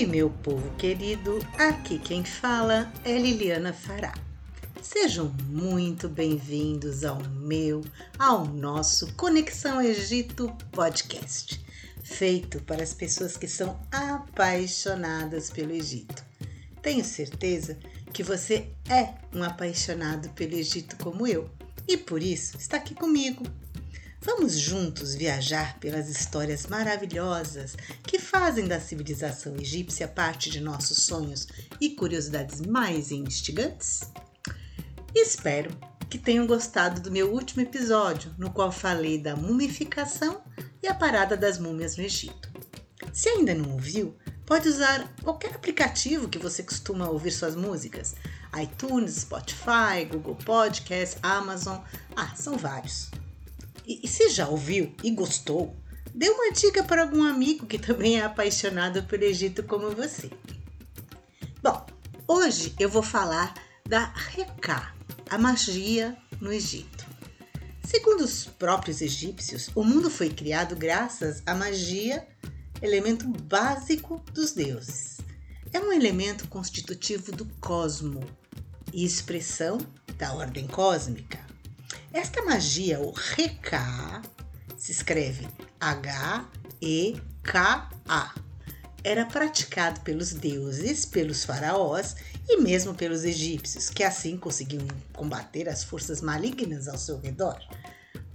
Oi, meu povo querido, aqui quem fala é Liliana Fará. Sejam muito bem-vindos ao meu, ao nosso Conexão Egito podcast, feito para as pessoas que são apaixonadas pelo Egito. Tenho certeza que você é um apaixonado pelo Egito como eu e por isso está aqui comigo Vamos juntos viajar pelas histórias maravilhosas que fazem da civilização egípcia parte de nossos sonhos e curiosidades mais instigantes? Espero que tenham gostado do meu último episódio, no qual falei da mumificação e a parada das múmias no Egito. Se ainda não ouviu, pode usar qualquer aplicativo que você costuma ouvir suas músicas: iTunes, Spotify, Google Podcast, Amazon. Ah, são vários. E, e se já ouviu e gostou, dê uma dica para algum amigo que também é apaixonado pelo Egito como você. Bom, hoje eu vou falar da Reká, a magia no Egito. Segundo os próprios egípcios, o mundo foi criado graças à magia, elemento básico dos deuses. É um elemento constitutivo do cosmo e expressão da ordem cósmica. Esta magia, o Reká, se escreve H-E-K-A, era praticado pelos deuses, pelos faraós e mesmo pelos egípcios, que assim conseguiam combater as forças malignas ao seu redor.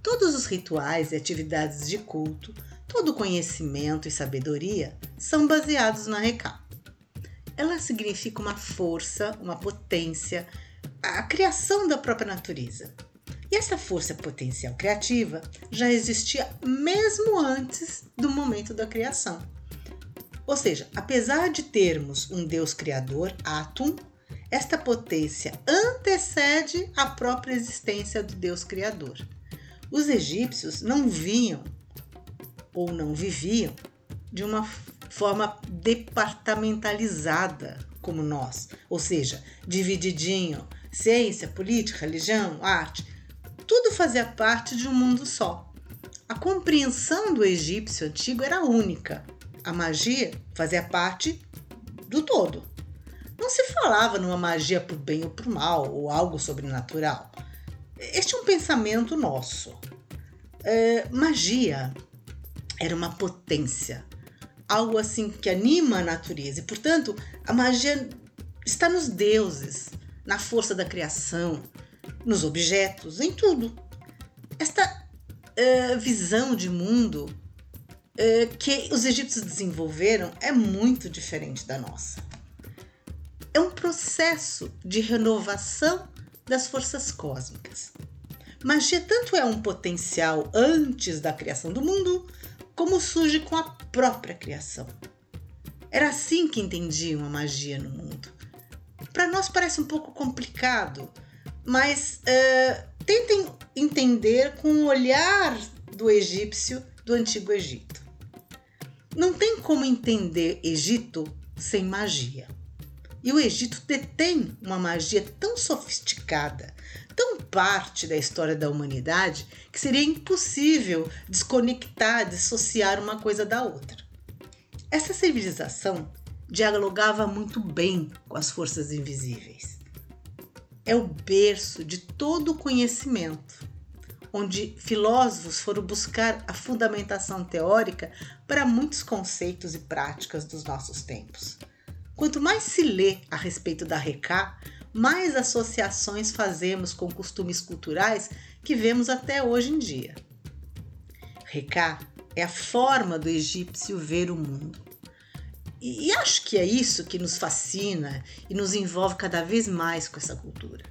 Todos os rituais e atividades de culto, todo conhecimento e sabedoria são baseados na Reká. Ela significa uma força, uma potência, a criação da própria natureza. E essa força potencial criativa já existia mesmo antes do momento da criação. Ou seja, apesar de termos um Deus criador, Atum, esta potência antecede a própria existência do Deus criador. Os egípcios não viam ou não viviam de uma forma departamentalizada como nós, ou seja, divididinho, ciência, política, religião, arte tudo fazia parte de um mundo só. A compreensão do egípcio antigo era única. A magia fazia parte do todo. Não se falava numa magia por bem ou por mal, ou algo sobrenatural. Este é um pensamento nosso. É, magia era uma potência, algo assim que anima a natureza, e portanto a magia está nos deuses, na força da criação, nos objetos, em tudo. Esta uh, visão de mundo uh, que os egípcios desenvolveram é muito diferente da nossa. É um processo de renovação das forças cósmicas. Magia tanto é um potencial antes da criação do mundo, como surge com a própria criação. Era assim que entendiam a magia no mundo. Para nós parece um pouco complicado, mas uh, tentem entender com o olhar do egípcio do Antigo Egito. Não tem como entender Egito sem magia. E o Egito detém uma magia tão sofisticada, tão parte da história da humanidade, que seria impossível desconectar, dissociar uma coisa da outra. Essa civilização dialogava muito bem com as forças invisíveis é o berço de todo o conhecimento, onde filósofos foram buscar a fundamentação teórica para muitos conceitos e práticas dos nossos tempos. Quanto mais se lê a respeito da Recá, mais associações fazemos com costumes culturais que vemos até hoje em dia. Recá é a forma do egípcio ver o mundo. E, acho que é isso que nos fascina e nos envolve cada vez mais com essa cultura.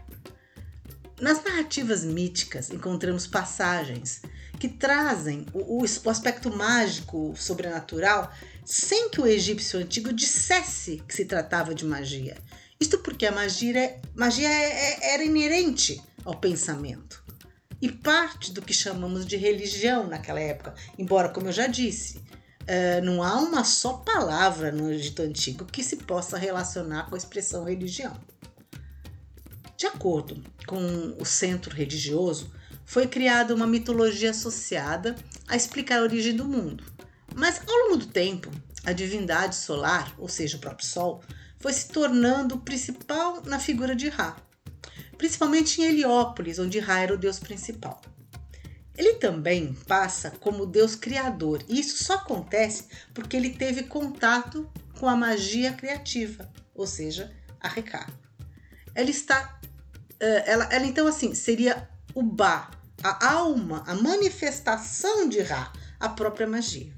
Nas narrativas míticas encontramos passagens que trazem o, o, aspecto mágico, sobrenatural, sem que o egípcio antigo dissesse que se tratava de magia. Isto porque a magia, magia é, é, era inerente ao pensamento e parte do que chamamos de religião naquela época, embora, como eu já disse, Uh, não há uma só palavra no Egito Antigo que se possa relacionar com a expressão religião. De acordo com o centro religioso, foi criada uma mitologia associada a explicar a origem do mundo. Mas ao longo do tempo, a divindade solar, ou seja, o próprio Sol, foi se tornando principal na figura de Ra, principalmente em Heliópolis, onde Ra era o deus principal. Ele também passa como deus criador, e isso só acontece porque ele teve contato com a magia criativa, ou seja, a Reká. Ela está. Eh, ela, ela então, assim, seria o Ba, a alma, a manifestação de Ra, a própria magia.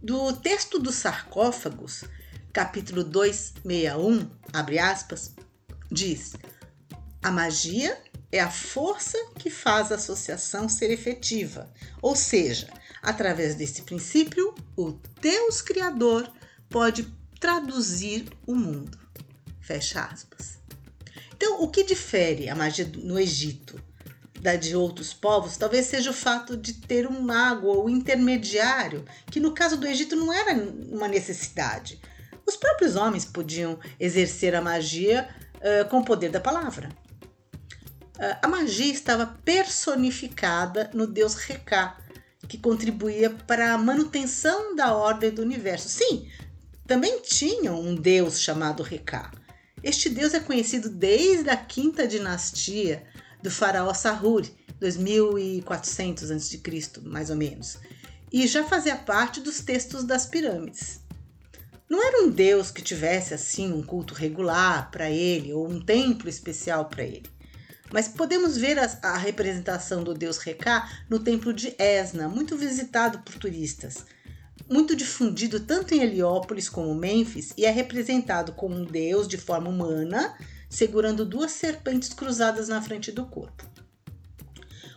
Do texto dos sarcófagos, capítulo 261, abre aspas, diz: A magia é a força que faz a associação ser efetiva, ou seja, através desse princípio, o Deus Criador pode traduzir o mundo. Fecha aspas. Então, o que difere a magia no Egito da de outros povos talvez seja o fato de ter um mago ou intermediário, que no caso do Egito não era uma necessidade. Os próprios homens podiam exercer a magia uh, com o poder da palavra. A magia estava personificada no deus Reká, que contribuía para a manutenção da ordem do universo. Sim, também tinham um deus chamado Reká. Este deus é conhecido desde a quinta dinastia do faraó Sahur, 2400 a.C., mais ou menos, e já fazia parte dos textos das pirâmides. Não era um deus que tivesse assim um culto regular para ele ou um templo especial para ele. Mas podemos ver a, a, representação do deus Reká no templo de Esna, muito visitado por turistas muito difundido tanto em Heliópolis como Mênfis e é representado como um deus de forma humana, segurando duas serpentes cruzadas na frente do corpo.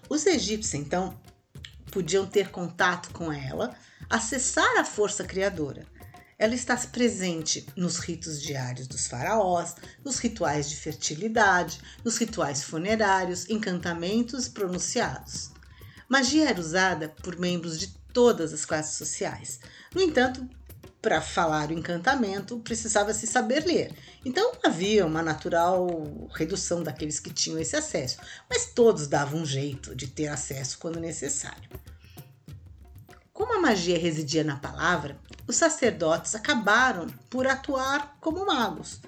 Os egípcios, então, podiam ter contato com ela, acessar a força criadora. Ela está presente nos ritos diários dos faraós, nos rituais de fertilidade, nos rituais funerários, encantamentos pronunciados. Magia era usada por membros de todas as classes sociais. No entanto, para falar o encantamento, precisava-se saber ler. Então havia uma natural redução daqueles que tinham esse acesso, mas todos davam um jeito de ter acesso quando necessário. Como a magia residia na palavra, os sacerdotes acabaram por atuar como magos.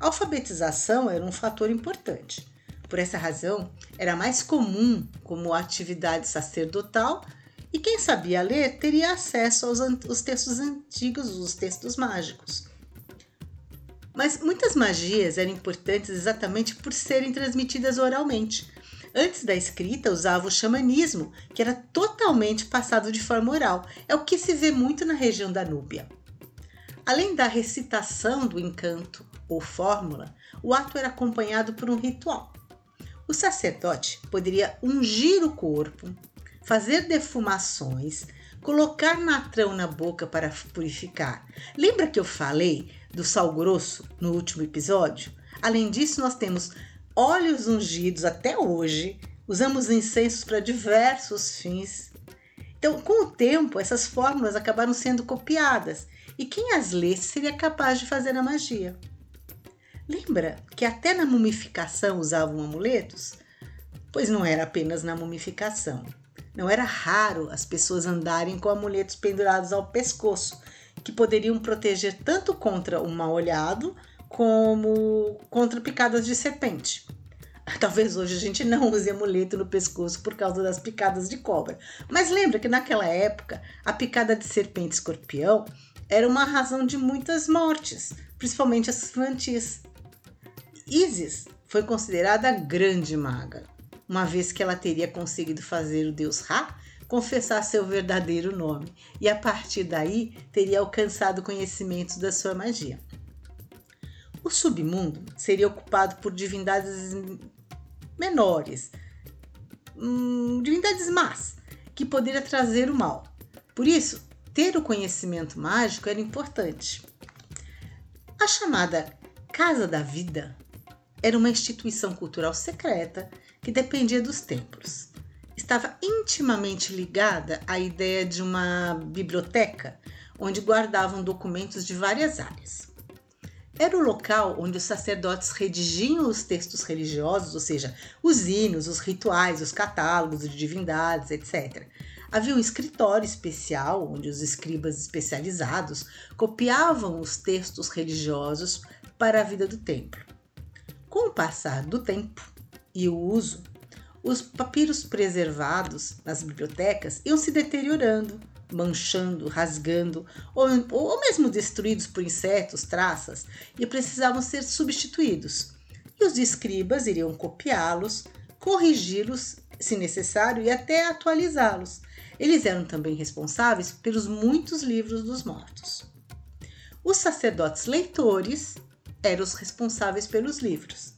A alfabetização era um fator importante. Por essa razão, era mais comum como atividade sacerdotal e quem sabia ler teria acesso aos, aos textos antigos, os textos mágicos. Mas muitas magias eram importantes exatamente por serem transmitidas oralmente. Antes da escrita, usava o xamanismo, que era totalmente passado de forma oral. É o que se vê muito na região da Núbia. Além da recitação do encanto ou fórmula, o ato era acompanhado por um ritual. O sacerdote poderia ungir o corpo, fazer defumações, colocar natrão na boca para purificar. Lembra que eu falei do sal grosso no último episódio? Além disso, nós temos óleos ungidos até hoje, usamos incensos para diversos fins. Então, com o tempo, essas fórmulas acabaram sendo copiadas e quem as lesse seria capaz de fazer a magia. Lembra que até na mumificação usavam amuletos? Pois não era apenas na mumificação. Não era raro as pessoas andarem com amuletos pendurados ao pescoço, que poderiam proteger tanto contra o mal olhado como contra picadas de serpente. Talvez hoje a gente não use amuleto no pescoço por causa das picadas de cobra. Mas lembra que naquela época a picada de serpente escorpião era uma razão de muitas mortes, principalmente as infantis. Isis foi considerada a grande maga uma vez que ela teria conseguido fazer o deus Ra confessar seu verdadeiro nome e a partir daí teria alcançado conhecimento da sua magia. O submundo seria ocupado por divindades menores, hum, divindades más, que poderiam trazer o mal. Por isso, ter o conhecimento mágico era importante. A chamada Casa da Vida era uma instituição cultural secreta que dependia dos templos. Estava intimamente ligada à ideia de uma biblioteca onde guardavam documentos de várias áreas. Era o local onde os sacerdotes redigiam os textos religiosos, ou seja, os hinos, os rituais, os catálogos de divindades, etc. Havia um escritório especial onde os escribas especializados copiavam os textos religiosos para a vida do templo. Com o passar do tempo e o uso, os papiros preservados nas bibliotecas iam se deteriorando, manchando, rasgando ou, ou mesmo destruídos por insetos, traças, e precisavam ser substituídos. E os escribas iriam copiá-los, corrigi-los se necessário e até atualizá-los. Eles eram também responsáveis pelos muitos livros dos mortos. Os sacerdotes leitores eram os responsáveis pelos livros.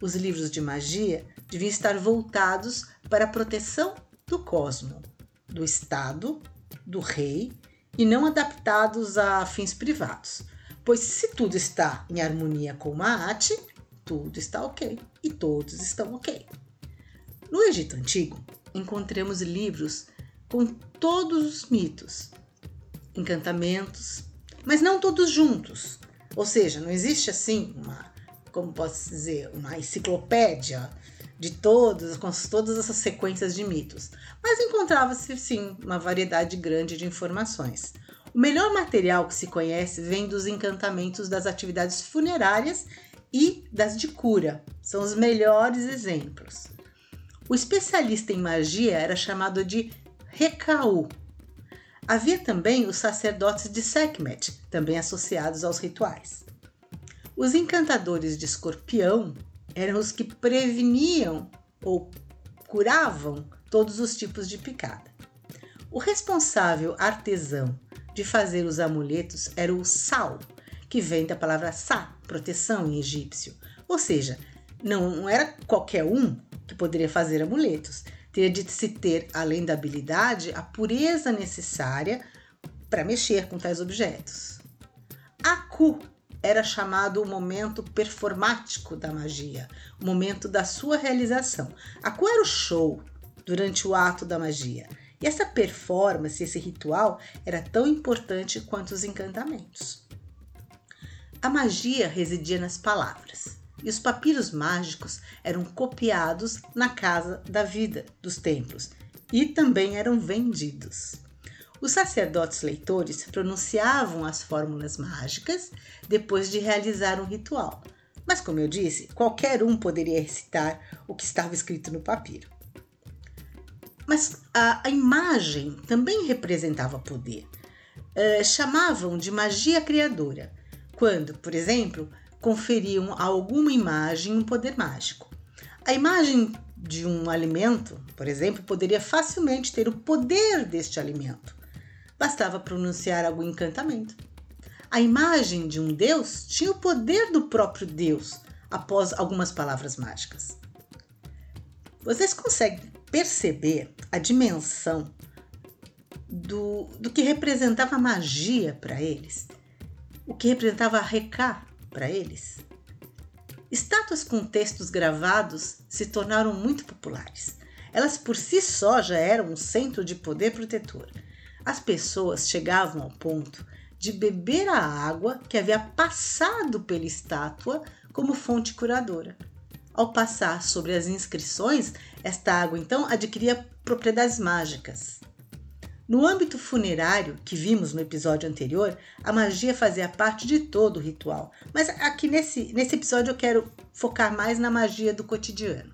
Os livros de magia deviam estar voltados para a proteção do cosmo, do Estado, do rei e não adaptados a fins privados. Pois se tudo está em harmonia com Maat, tudo está ok e todos estão ok. No Egito Antigo, encontramos livros com todos os mitos, encantamentos, mas não todos juntos. Ou seja, não existe assim uma, como posso dizer, uma enciclopédia de todas, com todas essas sequências de mitos, mas encontrava-se sim uma variedade grande de informações. O melhor material que se conhece vem dos encantamentos das atividades funerárias e das de cura. São os melhores exemplos. O especialista em magia era chamado de Recaú. Havia também os sacerdotes de Sekhmet, também associados aos rituais. Os encantadores de escorpião eram os que preveniam ou curavam todos os tipos de picada. O responsável artesão de fazer os amuletos era o Sal, que vem da palavra Sa, proteção em egípcio. Ou seja, não era qualquer um que poderia fazer amuletos. Teria de se ter, além da habilidade, a pureza necessária para mexer com tais objetos. Aku era chamado o momento performático da magia, o momento da sua realização. Aku era o show durante o ato da magia. E essa performance, esse ritual, era tão importante quanto os encantamentos. A magia residia nas palavras, e os papiros mágicos eram copiados na casa da vida dos templos e também eram vendidos. Os sacerdotes leitores pronunciavam as fórmulas mágicas depois de realizar um ritual. Mas, como eu disse, qualquer um poderia recitar o que estava escrito no papiro. Mas a, a imagem também representava poder. Uh, chamavam de magia criadora, quando, por exemplo, conferiam a alguma imagem um poder mágico. A imagem de um alimento, por exemplo, poderia facilmente ter o poder deste alimento. Bastava pronunciar algum encantamento. A imagem de um deus tinha o poder do próprio Deus após algumas palavras mágicas. Vocês conseguem perceber a dimensão do, do que representava magia para eles? O que representava Recá para eles? Estátuas com textos gravados se tornaram muito populares. Elas por si só já eram um centro de poder protetor as pessoas chegavam ao ponto de beber a água que havia passado pela estátua como fonte curadora. Ao passar sobre as inscrições, esta água então adquiria propriedades mágicas. No âmbito funerário, que vimos no episódio anterior, a magia fazia parte de todo o ritual, mas aqui nesse, nesse episódio eu quero focar mais na magia do cotidiano.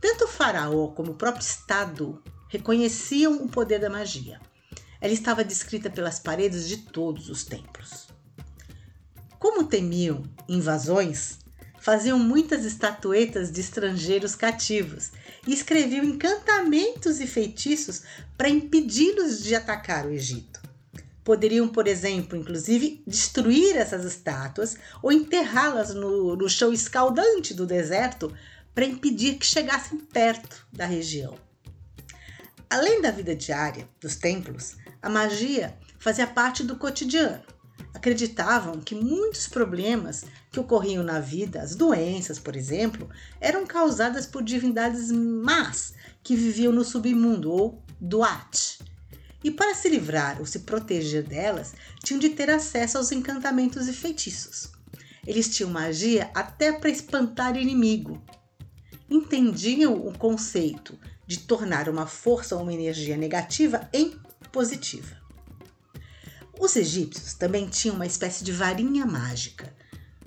Tanto o faraó como o próprio Estado reconheciam o poder da magia. Ela estava descrita pelas paredes de todos os templos. Como temiam invasões, faziam muitas estatuetas de estrangeiros cativos e escreviam encantamentos e feitiços para impedi-los de atacar o Egito. Poderiam, por exemplo, inclusive, destruir essas estátuas ou enterrá-las no, no chão escaldante do deserto para impedir que chegassem perto da região. Além da vida diária dos templos, a magia fazia parte do cotidiano. Acreditavam que muitos problemas que ocorriam na vida, as doenças, por exemplo, eram causadas por divindades más que viviam no submundo ou Duat. E para se livrar ou se proteger delas, tinham de ter acesso aos encantamentos e feitiços. Eles tinham magia até para espantar inimigo. Entendiam o conceito de tornar uma força ou uma energia negativa em positiva. Os egípcios também tinham uma espécie de varinha mágica,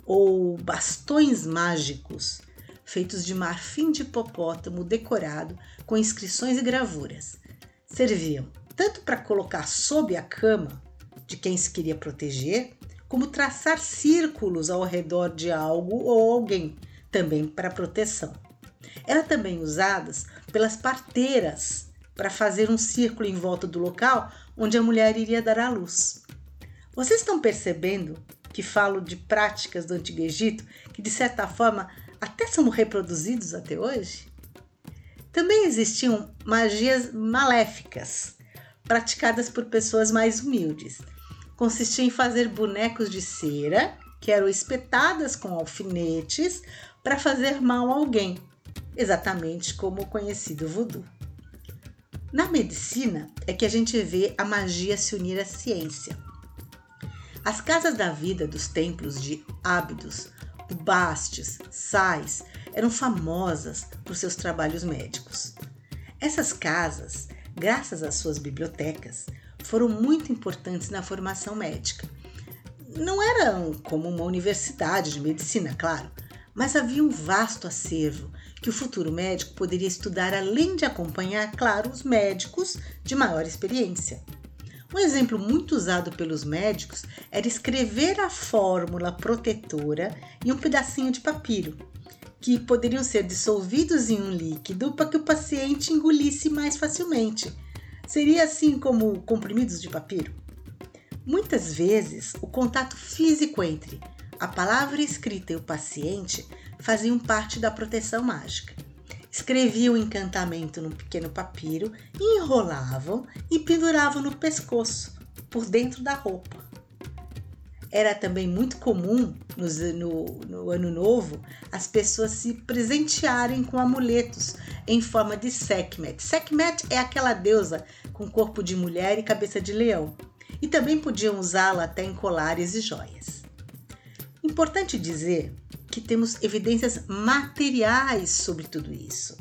ou bastões mágicos, feitos de marfim de hipopótamo decorado com inscrições e gravuras. Serviam tanto para colocar sob a cama de quem se queria proteger, como traçar círculos ao redor de algo ou alguém, também para proteção. Eram também usadas pelas parteiras para fazer um círculo em volta do local onde a mulher iria dar à luz. Vocês estão percebendo que falo de práticas do Antigo Egito que, de certa forma, até são reproduzidos até hoje? Também existiam magias maléficas, praticadas por pessoas mais humildes consistia em fazer bonecos de cera que eram espetadas com alfinetes para fazer mal a alguém, exatamente como o conhecido voodoo. Na medicina é que a gente vê a magia se unir à ciência. As casas da vida dos templos de Ábidos, Bastes, Sais eram famosas por seus trabalhos médicos. Essas casas, graças às suas bibliotecas, foram muito importantes na formação médica. Não eram como uma universidade de medicina, claro, mas havia um vasto acervo que o futuro médico poderia estudar além de acompanhar, claro, os médicos de maior experiência. Um exemplo muito usado pelos médicos era escrever a fórmula protetora em um pedacinho de papiro, que poderiam ser dissolvidos em um líquido para que o paciente engolisse mais facilmente Seria assim como comprimidos de papiro? Muitas vezes, o contato físico entre a palavra escrita e o paciente faziam parte da proteção mágica. Escreviam o encantamento num pequeno papiro, enrolavam e penduravam no pescoço, por dentro da roupa. Era também muito comum no, no, no, Ano Novo as pessoas se presentearem com amuletos em forma de Sekhmet. Sekhmet é aquela deusa com corpo de mulher e cabeça de leão, e também podiam usá-la até em colares e joias. Importante dizer que temos evidências materiais sobre tudo isso.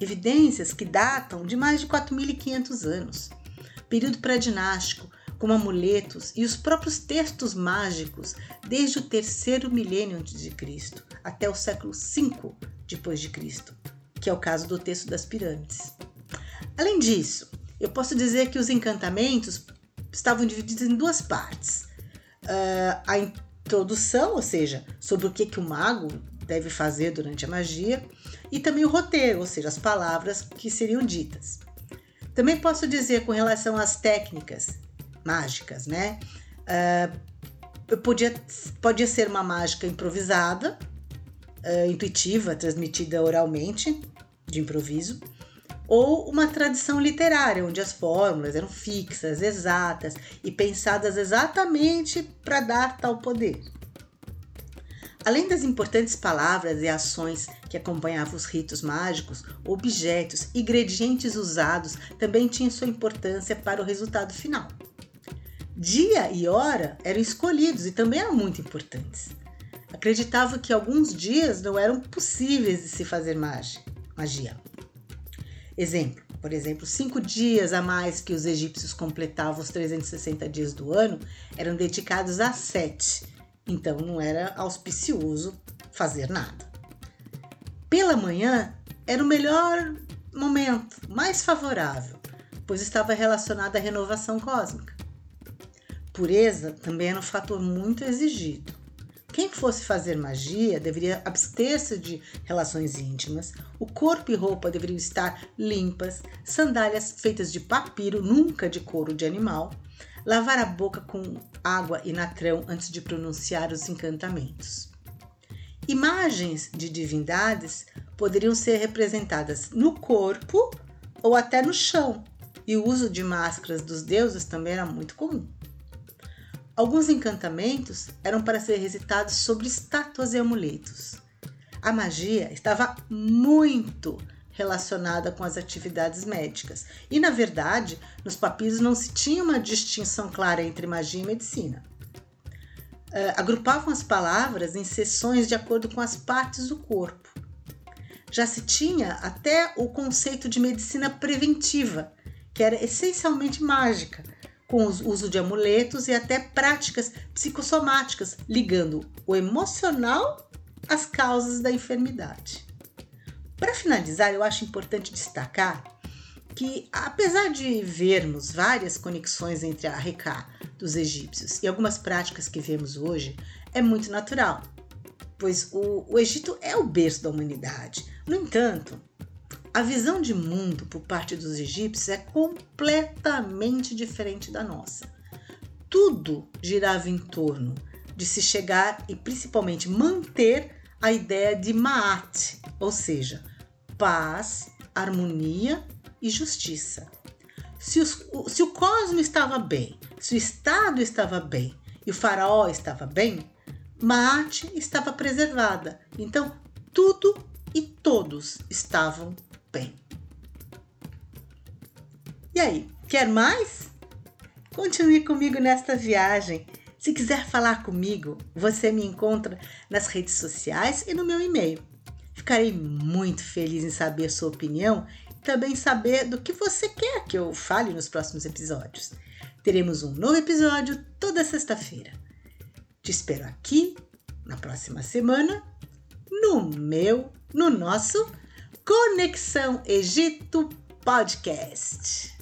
Evidências que datam de mais de 4.500 anos, período pré-dinástico, como amuletos e os próprios textos mágicos desde o terceiro milênio antes de Cristo até o século V depois de Cristo, que é o caso do texto das pirâmides. Além disso, eu posso dizer que os encantamentos estavam divididos em duas partes: uh, a introdução, ou seja, sobre o que, que o mago deve fazer durante a magia, e também o roteiro, ou seja, as palavras que seriam ditas. Também posso dizer com relação às técnicas mágicas, né? Uh, podia, podia ser uma mágica improvisada, uh, intuitiva, transmitida oralmente, de improviso, ou uma tradição literária, onde as fórmulas eram fixas, exatas e pensadas exatamente para dar tal poder. Além das importantes palavras e ações que acompanhavam os ritos mágicos, objetos, ingredientes usados também tinham sua importância para o resultado final. Dia e hora eram escolhidos e também eram muito importantes. Acreditava que alguns dias não eram possíveis de se fazer magia. Exemplo, por exemplo, cinco dias a mais que os egípcios completavam os 360 dias do ano eram dedicados a sete, então não era auspicioso fazer nada. Pela manhã era o melhor momento, mais favorável, pois estava relacionado à renovação cósmica. Pureza também era um fator muito exigido. Quem fosse fazer magia deveria abster-se de relações íntimas, o corpo e roupa deveriam estar limpas, sandálias feitas de papiro, nunca de couro de animal, lavar a boca com água e natrão antes de pronunciar os encantamentos. Imagens de divindades poderiam ser representadas no corpo ou até no chão, e o uso de máscaras dos deuses também era muito comum. Alguns encantamentos eram para ser recitados sobre estátuas e amuletos. A magia estava muito relacionada com as atividades médicas. E, na verdade, nos papiros não se tinha uma distinção clara entre magia e medicina. Uh, agrupavam as palavras em seções de acordo com as partes do corpo. já se tinha até o conceito de medicina preventiva, que era essencialmente mágica, com o uso de amuletos e até práticas psicossomáticas, ligando o emocional às causas da enfermidade. Para finalizar, eu acho importante destacar que, apesar de vermos várias conexões entre a Reká dos egípcios e algumas práticas que vemos hoje, é muito natural, pois o, o Egito é o berço da humanidade. No entanto, a visão de mundo por parte dos egípcios é completamente diferente da nossa. Tudo girava em torno de se chegar e principalmente manter a ideia de Maat, ou seja, paz, harmonia e justiça. Se, os, se o cosmo estava bem, se o Estado estava bem e o faraó estava bem, Maat estava preservada. Então, tudo e todos estavam E aí, quer mais? Continue comigo nesta viagem. Se quiser falar comigo, você me encontra nas redes sociais e no meu e-mail. Ficarei muito feliz em saber sua opinião e também saber do que você quer que eu fale nos próximos episódios. Teremos um novo episódio toda sexta-feira. Te espero aqui na próxima semana no meu, no nosso Conexão Egito Podcast.